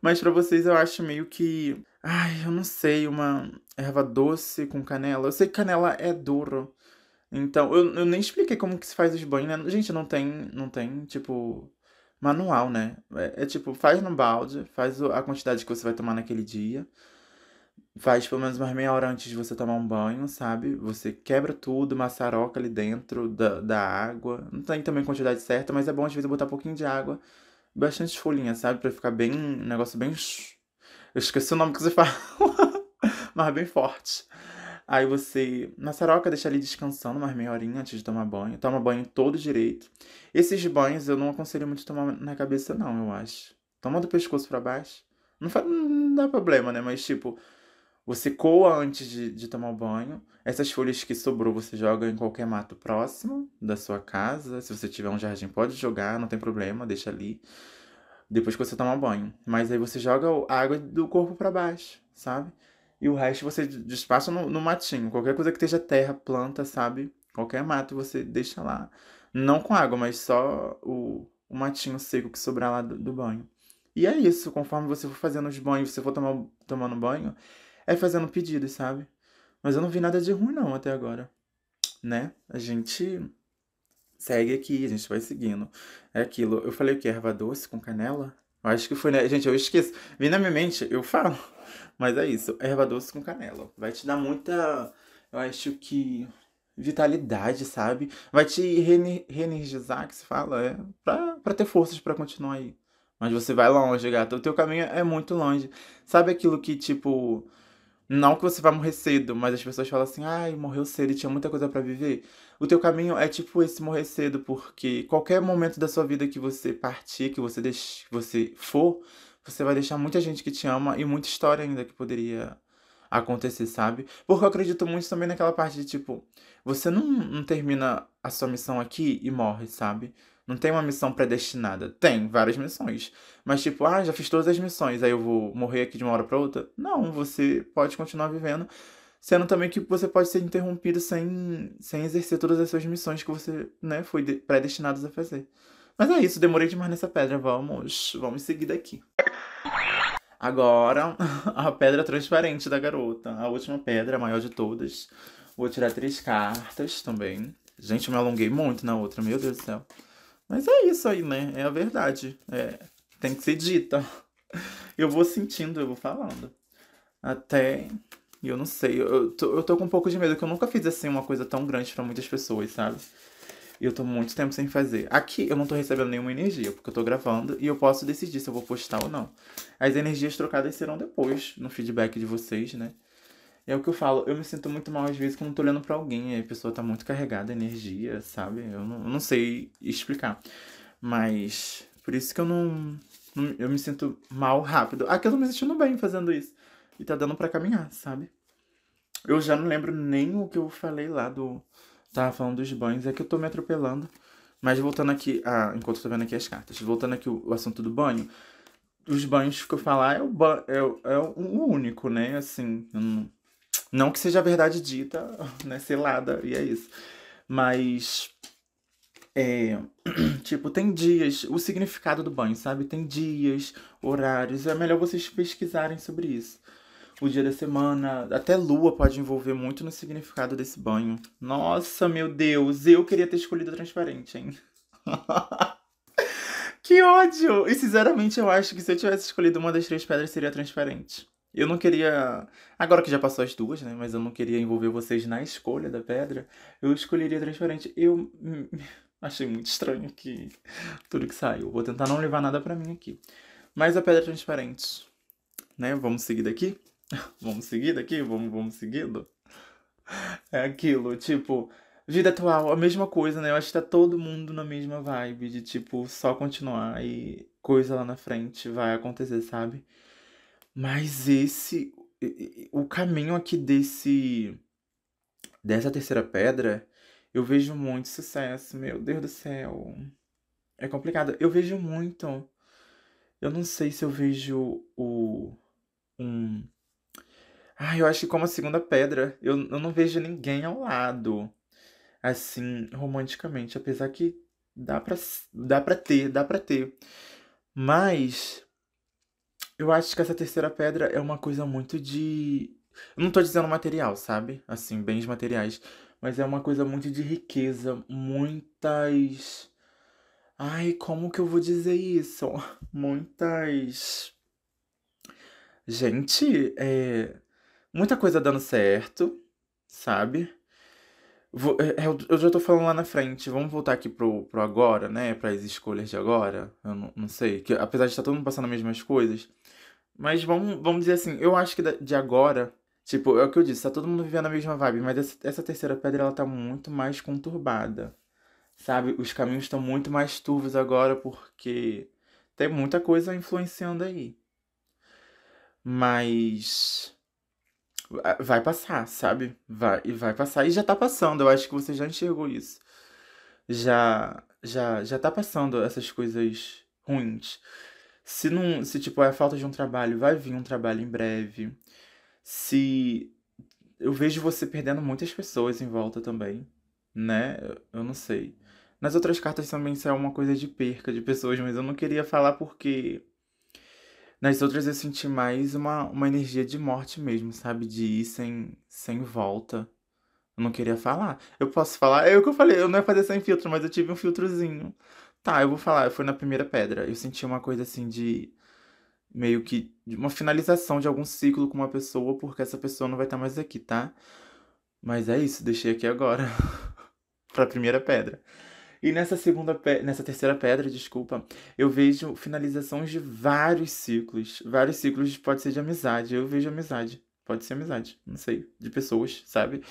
Mas para vocês eu acho meio que. Ai, eu não sei, uma erva doce com canela. Eu sei que canela é duro. Então, eu, eu nem expliquei como que se faz os banhos, né? Gente, não tem, não tem, tipo, manual, né? É, é tipo, faz no balde, faz a quantidade que você vai tomar naquele dia. Faz pelo menos umas meia hora antes de você tomar um banho, sabe? Você quebra tudo, maçaroca ali dentro da, da água. Não tem também quantidade certa, mas é bom às vezes botar um pouquinho de água bastante folhinhas, sabe? Pra ficar bem. Um negócio bem. Eu esqueci o nome que você fala. Mas bem forte. Aí você, na saroca, deixa ali descansando umas meia horinha antes de tomar banho. Toma banho todo direito. Esses banhos eu não aconselho muito tomar na cabeça, não, eu acho. Toma do pescoço para baixo. Não, faz, não dá problema, né? Mas, tipo, você coa antes de, de tomar banho. Essas folhas que sobrou você joga em qualquer mato próximo da sua casa. Se você tiver um jardim, pode jogar, não tem problema, deixa ali. Depois que você tomar banho. Mas aí você joga a água do corpo para baixo, sabe? E o resto você despacha no, no matinho. Qualquer coisa que esteja terra, planta, sabe? Qualquer mato você deixa lá. Não com água, mas só o, o matinho seco que sobrar lá do, do banho. E é isso, conforme você for fazendo os banhos, você for tomar, tomando banho, é fazendo pedidos, sabe? Mas eu não vi nada de ruim não até agora, né? A gente segue aqui, a gente vai seguindo. É aquilo. Eu falei o que? Erva doce com canela? Acho que foi, né? Gente, eu esqueço. Vim na minha mente, eu falo. Mas é isso. Erva doce com canela. Vai te dar muita. Eu acho que. vitalidade, sabe? Vai te reenergizar, que se fala, é, pra, pra ter forças para continuar aí. Mas você vai longe, gata. O teu caminho é muito longe. Sabe aquilo que, tipo. Não que você vai morrer cedo, mas as pessoas falam assim: ai, morreu cedo e tinha muita coisa para viver. O teu caminho é tipo esse morrer cedo, porque qualquer momento da sua vida que você partir, que você, deixe, que você for, você vai deixar muita gente que te ama e muita história ainda que poderia acontecer, sabe? Porque eu acredito muito também naquela parte de tipo, você não, não termina a sua missão aqui e morre, sabe? Não tem uma missão predestinada. Tem várias missões. Mas, tipo, ah, já fiz todas as missões, aí eu vou morrer aqui de uma hora para outra. Não, você pode continuar vivendo. Sendo também que você pode ser interrompido sem, sem exercer todas as suas missões que você né, foi predestinado a fazer. Mas é isso, demorei demais nessa pedra. Vamos, vamos seguir daqui. Agora, a pedra transparente da garota. A última pedra, a maior de todas. Vou tirar três cartas também. Gente, eu me alonguei muito na outra, meu Deus do céu. Mas é isso aí, né? É a verdade. É, tem que ser dita. Eu vou sentindo, eu vou falando. Até. Eu não sei. Eu tô, eu tô com um pouco de medo, que eu nunca fiz assim uma coisa tão grande para muitas pessoas, sabe? E eu tô muito tempo sem fazer. Aqui eu não tô recebendo nenhuma energia, porque eu tô gravando e eu posso decidir se eu vou postar ou não. As energias trocadas serão depois, no feedback de vocês, né? É o que eu falo, eu me sinto muito mal às vezes quando tô olhando para alguém e a pessoa tá muito carregada, energia, sabe? Eu não, eu não sei explicar. Mas por isso que eu não, não, Eu me sinto mal rápido. Aqui eu tô me sentindo bem fazendo isso. E tá dando para caminhar, sabe? Eu já não lembro nem o que eu falei lá do. Tava falando dos banhos, é que eu tô me atropelando. Mas voltando aqui. Ah, enquanto eu tô vendo aqui as cartas. Voltando aqui o, o assunto do banho. Os banhos que eu falar é o, ban é, é o único, né? Assim, não não que seja a verdade dita, né, selada, e é isso. Mas. É, tipo, tem dias, o significado do banho, sabe? Tem dias, horários, é melhor vocês pesquisarem sobre isso. O dia da semana, até lua pode envolver muito no significado desse banho. Nossa, meu Deus, eu queria ter escolhido transparente, hein? que ódio! E sinceramente, eu acho que se eu tivesse escolhido uma das três pedras, seria transparente. Eu não queria. Agora que já passou as duas, né? Mas eu não queria envolver vocês na escolha da pedra. Eu escolheria transparente. Eu achei muito estranho que tudo que saiu. Vou tentar não levar nada para mim aqui. Mas a pedra transparente, né? Vamos seguir daqui? vamos seguir daqui? Vamos, vamos seguindo? É aquilo, tipo, vida atual, a mesma coisa, né? Eu acho que tá todo mundo na mesma vibe de tipo só continuar e coisa lá na frente vai acontecer, sabe? Mas esse. O caminho aqui desse. Dessa terceira pedra, eu vejo muito sucesso. Meu Deus do céu. É complicado. Eu vejo muito. Eu não sei se eu vejo o. Um. Ah, eu acho que como a segunda pedra, eu, eu não vejo ninguém ao lado. Assim, romanticamente. Apesar que dá pra, dá pra ter, dá pra ter. Mas eu acho que essa terceira pedra é uma coisa muito de. Eu não tô dizendo material, sabe? Assim, bens materiais. Mas é uma coisa muito de riqueza. Muitas. Ai, como que eu vou dizer isso? Muitas. Gente, é. Muita coisa dando certo, sabe? Vou, é, é, eu já tô falando lá na frente. Vamos voltar aqui pro, pro agora, né? Para as escolhas de agora. Eu não, não sei. Que, apesar de estar todo mundo passando as mesmas coisas. Mas vamos, vamos dizer assim, eu acho que de agora, tipo, é o que eu disse, tá todo mundo vivendo a mesma vibe, mas essa, essa terceira pedra ela tá muito mais conturbada. Sabe? Os caminhos estão muito mais turvos agora porque tem muita coisa influenciando aí. Mas vai passar, sabe? Vai e vai passar e já tá passando. Eu acho que você já enxergou isso. Já já já tá passando essas coisas ruins. Se não, se tipo é falta de um trabalho, vai vir um trabalho em breve. Se eu vejo você perdendo muitas pessoas em volta também, né? Eu não sei. Nas outras cartas também isso é uma coisa de perca de pessoas, mas eu não queria falar porque nas outras eu senti mais uma, uma energia de morte mesmo, sabe? De ir sem, sem volta. Eu não queria falar. Eu posso falar, é o que eu falei, eu não ia fazer sem filtro, mas eu tive um filtrozinho. Tá, eu vou falar, foi na primeira pedra. Eu senti uma coisa assim de. Meio que. De uma finalização de algum ciclo com uma pessoa, porque essa pessoa não vai estar mais aqui, tá? Mas é isso, deixei aqui agora. pra primeira pedra. E nessa segunda nessa terceira pedra, desculpa, eu vejo finalizações de vários ciclos. Vários ciclos pode ser de amizade. Eu vejo amizade. Pode ser amizade, não sei, de pessoas, sabe?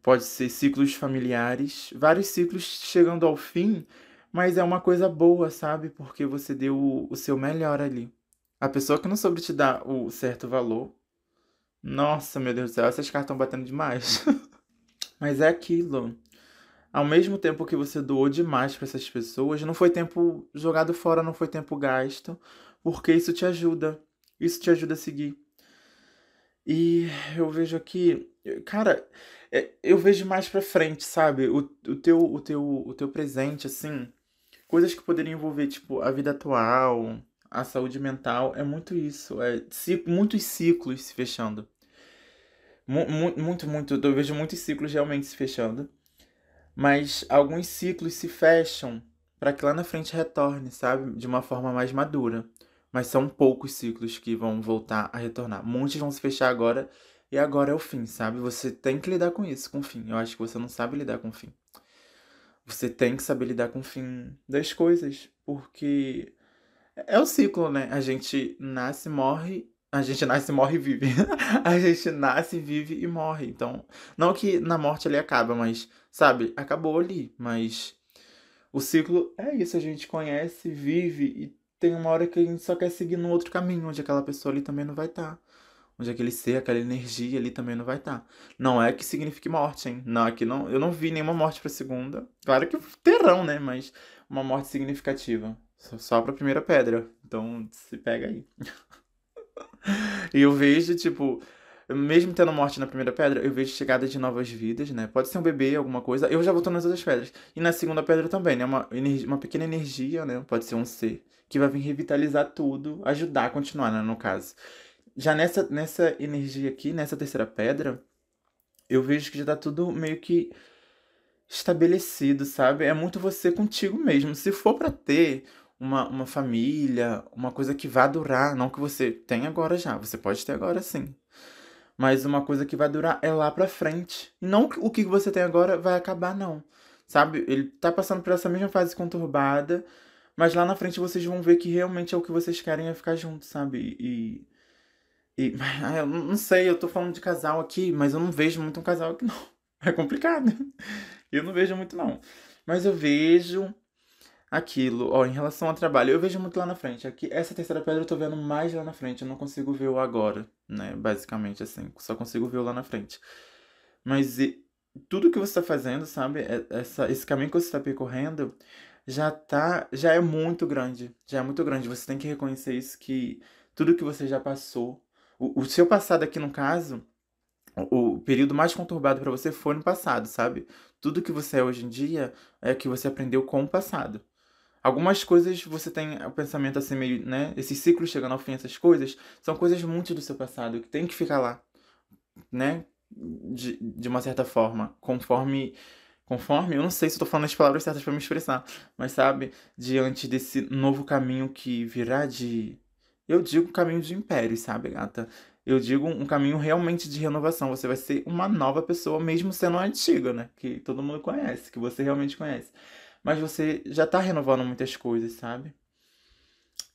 Pode ser ciclos familiares, vários ciclos chegando ao fim, mas é uma coisa boa, sabe? Porque você deu o seu melhor ali. A pessoa que não soube te dar o certo valor. Nossa, meu Deus do céu, essas cartas estão batendo demais. mas é aquilo ao mesmo tempo que você doou demais para essas pessoas, não foi tempo jogado fora, não foi tempo gasto, porque isso te ajuda. Isso te ajuda a seguir. E eu vejo aqui, cara, é, eu vejo mais pra frente, sabe? O, o, teu, o, teu, o teu presente, assim, coisas que poderiam envolver, tipo, a vida atual, a saúde mental, é muito isso. É muitos ciclos se fechando. Muito, muito. Eu vejo muitos ciclos realmente se fechando mas alguns ciclos se fecham para que lá na frente retorne, sabe? De uma forma mais madura. Mas são poucos ciclos que vão voltar a retornar. Muitos vão se fechar agora e agora é o fim, sabe? Você tem que lidar com isso, com o fim. Eu acho que você não sabe lidar com o fim. Você tem que saber lidar com o fim das coisas, porque é o ciclo, né? A gente nasce, morre a gente nasce, morre e vive. a gente nasce, vive e morre. Então, não que na morte ele acaba, mas, sabe, acabou ali. Mas o ciclo é isso, a gente conhece, vive e tem uma hora que a gente só quer seguir no outro caminho, onde aquela pessoa ali também não vai estar. Tá. Onde aquele ser, aquela energia ali também não vai estar. Tá. Não é que signifique morte, hein? Não, aqui não, eu não vi nenhuma morte pra segunda. Claro que terão, né? Mas uma morte significativa. Só pra primeira pedra. Então, se pega aí. e eu vejo, tipo, mesmo tendo morte na primeira pedra, eu vejo chegada de novas vidas, né? Pode ser um bebê, alguma coisa. Eu já voltou nas outras pedras. E na segunda pedra também, né? Uma, uma pequena energia, né? Pode ser um ser que vai vir revitalizar tudo, ajudar a continuar, né? No caso. Já nessa, nessa energia aqui, nessa terceira pedra, eu vejo que já tá tudo meio que estabelecido, sabe? É muito você contigo mesmo. Se for para ter uma, uma família, uma coisa que vai durar, não que você tem agora já, você pode ter agora sim. Mas uma coisa que vai durar é lá pra frente. Não o que você tem agora vai acabar, não. Sabe? Ele tá passando por essa mesma fase conturbada, mas lá na frente vocês vão ver que realmente é o que vocês querem é ficar juntos, sabe? E. E. Eu não sei, eu tô falando de casal aqui, mas eu não vejo muito um casal aqui, não. É complicado. Eu não vejo muito, não. Mas eu vejo aquilo, ó, em relação ao trabalho, eu vejo muito lá na frente. Aqui, essa terceira pedra eu tô vendo mais lá na frente, eu não consigo ver o agora, né? Basicamente, assim, só consigo ver o lá na frente. Mas e, tudo que você tá fazendo, sabe? É, essa, esse caminho que você tá percorrendo já tá, já é muito grande, já é muito grande. Você tem que reconhecer isso, que tudo que você já passou, o, o seu passado aqui no caso, o, o período mais conturbado para você foi no passado, sabe? Tudo que você é hoje em dia é que você aprendeu com o passado. Algumas coisas você tem o pensamento assim meio, né? Esses ciclos chegando ao fim, essas coisas, são coisas muito do seu passado que tem que ficar lá, né? De, de uma certa forma, conforme conforme, eu não sei se tô falando as palavras certas para me expressar, mas sabe, diante desse novo caminho que virá de eu digo caminho de império, sabe, gata? Eu digo um caminho realmente de renovação. Você vai ser uma nova pessoa, mesmo sendo antiga, né? Que todo mundo conhece, que você realmente conhece mas você já tá renovando muitas coisas, sabe?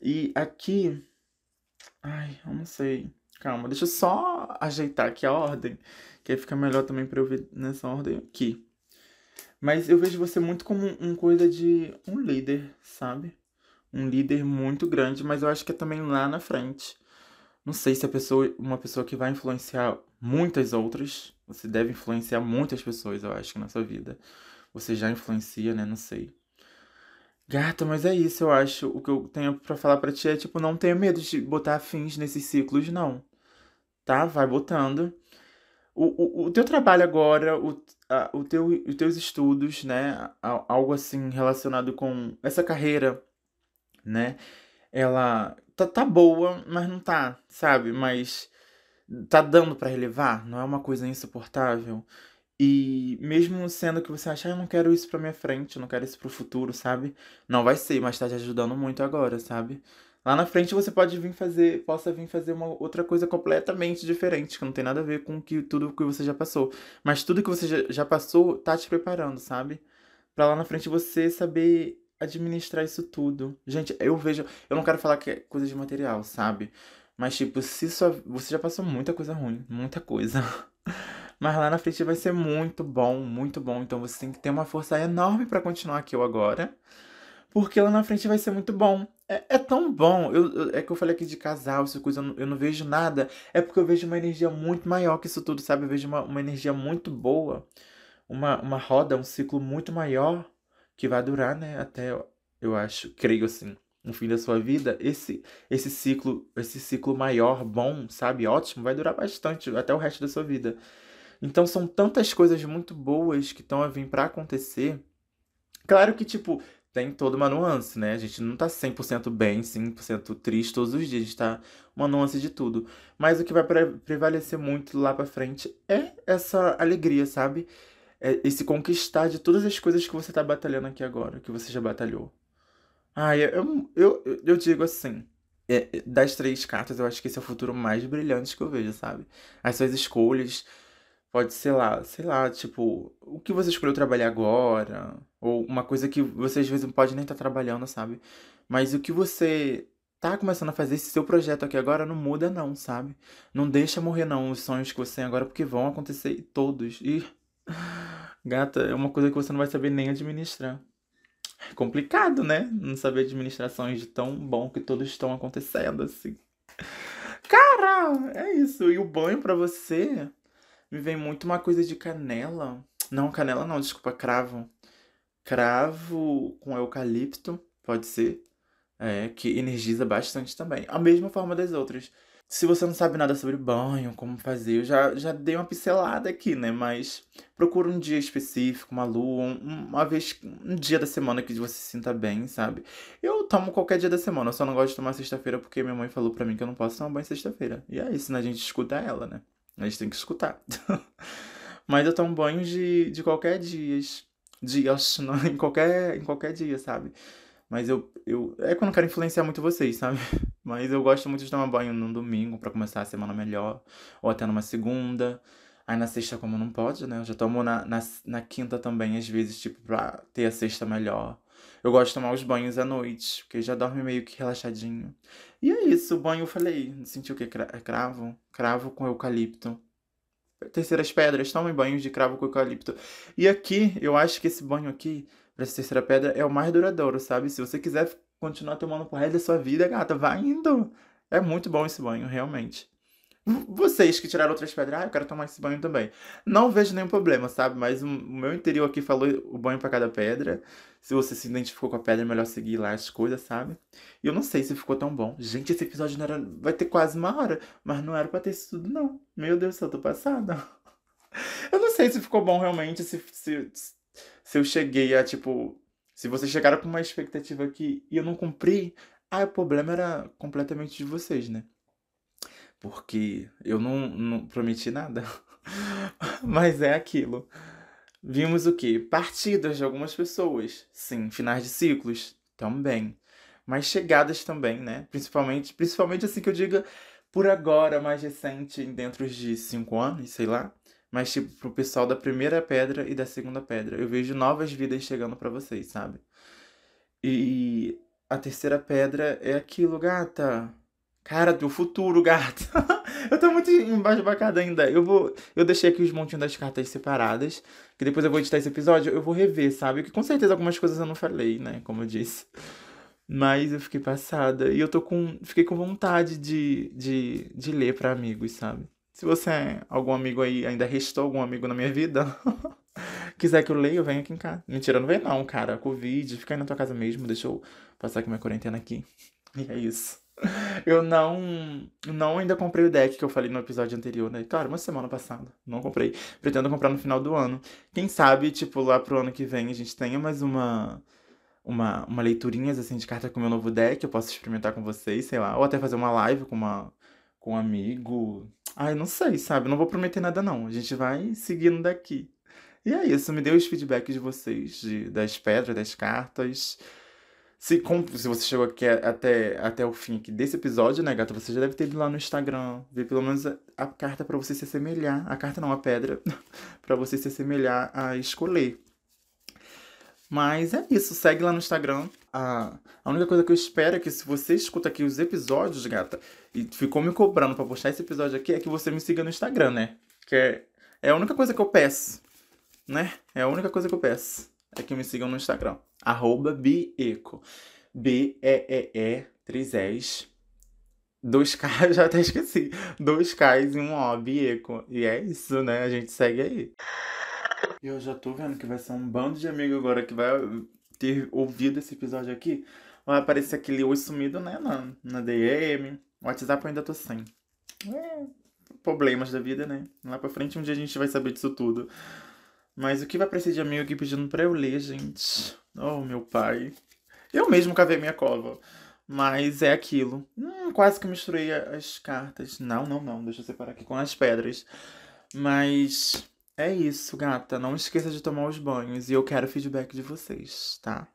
E aqui. Ai, eu não sei. Calma, deixa eu só ajeitar aqui a ordem, que aí fica melhor também pra eu ver nessa ordem aqui. Mas eu vejo você muito como um coisa de um líder, sabe? Um líder muito grande, mas eu acho que é também lá na frente. Não sei se a pessoa, uma pessoa que vai influenciar muitas outras, você deve influenciar muitas pessoas, eu acho, na sua vida você já influencia, né? Não sei. Gata, mas é isso, eu acho. O que eu tenho para falar para ti é, tipo, não tenha medo de botar fins nesses ciclos, não. Tá? Vai botando. O, o, o teu trabalho agora, o, a, o teu, os teus estudos, né? Algo assim relacionado com essa carreira, né? Ela tá, tá boa, mas não tá, sabe? Mas tá dando para relevar, não é uma coisa insuportável. E mesmo sendo que você acha, ah, eu não quero isso pra minha frente, eu não quero isso pro futuro, sabe? Não vai ser, mas tá te ajudando muito agora, sabe? Lá na frente você pode vir fazer, possa vir fazer uma outra coisa completamente diferente, que não tem nada a ver com que, tudo que você já passou. Mas tudo que você já, já passou tá te preparando, sabe? Pra lá na frente você saber administrar isso tudo. Gente, eu vejo. Eu não quero falar que é coisa de material, sabe? Mas, tipo, se só. Você já passou muita coisa ruim, muita coisa. Mas lá na frente vai ser muito bom, muito bom. Então você tem que ter uma força enorme para continuar aqui agora. Porque lá na frente vai ser muito bom. É, é tão bom. Eu, eu- é que eu falei aqui de casal, essa coisa, eu não, eu não vejo nada. É porque eu vejo uma energia muito maior que isso tudo, sabe? Eu vejo uma, uma energia muito boa. Uma, uma roda, um ciclo muito maior que vai durar, né? Até, eu acho, creio assim, no fim da sua vida. Esse, esse ciclo, esse ciclo maior, bom, sabe? Ótimo, vai durar bastante, até o resto da sua vida. Então são tantas coisas muito boas que estão a vir pra acontecer. Claro que, tipo, tem toda uma nuance, né? A gente não tá 100% bem, 100% triste todos os dias, a gente tá uma nuance de tudo. Mas o que vai pre- prevalecer muito lá pra frente é essa alegria, sabe? É esse conquistar de todas as coisas que você tá batalhando aqui agora, que você já batalhou. Eu, eu, eu, eu digo assim, é, é, das três cartas, eu acho que esse é o futuro mais brilhante que eu vejo, sabe? As suas escolhas, pode ser lá, sei lá, tipo, o que você escolheu trabalhar agora, ou uma coisa que você às vezes não pode nem estar trabalhando, sabe? Mas o que você tá começando a fazer, esse seu projeto aqui agora, não muda não, sabe? Não deixa morrer não os sonhos que você tem agora, porque vão acontecer todos. E, gata, é uma coisa que você não vai saber nem administrar. É complicado, né? Não saber administrações de tão bom que todos estão acontecendo, assim. Cara, é isso. E o banho pra você me vem muito uma coisa de canela. Não, canela não, desculpa, cravo. Cravo com eucalipto, pode ser. É, que energiza bastante também. A mesma forma das outras. Se você não sabe nada sobre banho, como fazer, eu já, já dei uma pincelada aqui, né? Mas procura um dia específico, uma lua, um- uma vez, um dia da semana que você se sinta bem, sabe? Eu tomo qualquer dia da semana, eu só não gosto de tomar sexta-feira porque minha mãe falou pra mim que eu não posso tomar banho sexta-feira. E é isso, né? A gente escuta ela, né? A gente tem que escutar. Mas eu tomo banho de, de qualquer dias. Dias, não, em qualquer, em qualquer dia, sabe? Mas eu, eu. É que eu não quero influenciar muito vocês, sabe? Mas eu gosto muito de tomar banho num domingo pra começar a semana melhor. Ou até numa segunda. Aí na sexta, como não pode, né? Eu já tomo na, na, na quinta também, às vezes, tipo, pra ter a sexta melhor. Eu gosto de tomar os banhos à noite, porque já dorme meio que relaxadinho. E é isso, o banho eu falei. Sentiu o que? Cra- Cravo? Cravo com eucalipto. Terceiras pedras, tomem banhos de cravo com eucalipto. E aqui, eu acho que esse banho aqui, pra essa terceira pedra, é o mais duradouro, sabe? Se você quiser continuar tomando pro resto da sua vida, gata, vai indo. É muito bom esse banho, realmente. Vocês que tiraram outras pedras, ah, eu quero tomar esse banho também. Não vejo nenhum problema, sabe? Mas o meu interior aqui falou o banho pra cada pedra. Se você se identificou com a pedra, é melhor seguir lá as coisas, sabe? E eu não sei se ficou tão bom. Gente, esse episódio não era... vai ter quase uma hora, mas não era pra ter isso tudo, não. Meu Deus do céu, tô passada. Eu não sei se ficou bom realmente, se, se, se eu cheguei a, tipo. Se vocês chegaram com uma expectativa aqui e eu não cumpri, ah, o problema era completamente de vocês, né? Porque eu não, não prometi nada. Mas é aquilo. Vimos o quê? Partidas de algumas pessoas. Sim, finais de ciclos também. Mas chegadas também, né? Principalmente, principalmente assim que eu diga por agora, mais recente, dentro de cinco anos, sei lá. Mas, tipo, pro pessoal da primeira pedra e da segunda pedra. Eu vejo novas vidas chegando pra vocês, sabe? E a terceira pedra é aquilo, gata. Cara, do futuro, gata. Eu tô muito embasbacada ainda. Eu vou. Eu deixei aqui os montinhos das cartas separadas. Que depois eu vou editar esse episódio. Eu vou rever, sabe? Que com certeza algumas coisas eu não falei, né? Como eu disse. Mas eu fiquei passada. E eu tô com. Fiquei com vontade de, de, de ler pra amigos, sabe? Se você é algum amigo aí, ainda restou algum amigo na minha vida, quiser que eu leia, eu venho aqui em casa. Mentira, não vem não, cara. Covid, fica aí na tua casa mesmo. Deixa eu passar aqui minha quarentena aqui. E é isso. Eu não. Não ainda comprei o deck que eu falei no episódio anterior, né? Claro, uma semana passada. Não comprei. Pretendo comprar no final do ano. Quem sabe, tipo, lá pro ano que vem a gente tenha mais uma. Uma, uma leiturinhas assim de carta com o meu novo deck. Eu posso experimentar com vocês, sei lá. Ou até fazer uma live com uma. Com um amigo. Ai, não sei, sabe? Não vou prometer nada, não. A gente vai seguindo daqui. E é isso. Me dê os feedbacks de vocês, de, das pedras, das cartas. Se, se você chegou aqui até, até o fim aqui desse episódio, né, gata? Você já deve ter ido lá no Instagram, ver pelo menos a, a carta para você se assemelhar. A carta não, a pedra. para você se assemelhar a escolher. Mas é isso, segue lá no Instagram. A, a única coisa que eu espero é que se você escuta aqui os episódios, gata, e ficou me cobrando para postar esse episódio aqui, é que você me siga no Instagram, né? Que é, é a única coisa que eu peço, né? É a única coisa que eu peço. É que me sigam no Instagram arroba Bieco. B-E-E-E, três S. Dois K, já até esqueci. Dois Ks e um O, Bieco. E é isso, né? A gente segue aí. Eu já tô vendo que vai ser um bando de amigos agora que vai ter ouvido esse episódio aqui. Vai aparecer aquele oi sumido, né? Na, na DM. WhatsApp eu ainda tô sem. É, problemas da vida, né? Lá pra frente um dia a gente vai saber disso tudo. Mas o que vai aparecer de amigo aqui pedindo pra eu ler, gente? Oh, meu pai. Eu mesmo cavei minha cova. Mas é aquilo. Hum, quase que misturei as cartas. Não, não, não. Deixa eu separar aqui com as pedras. Mas é isso, gata. Não esqueça de tomar os banhos. E eu quero feedback de vocês, tá?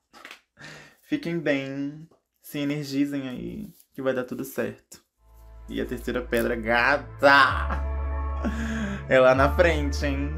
Fiquem bem. Se energizem aí. Que vai dar tudo certo. E a terceira pedra, gata! É lá na frente, hein?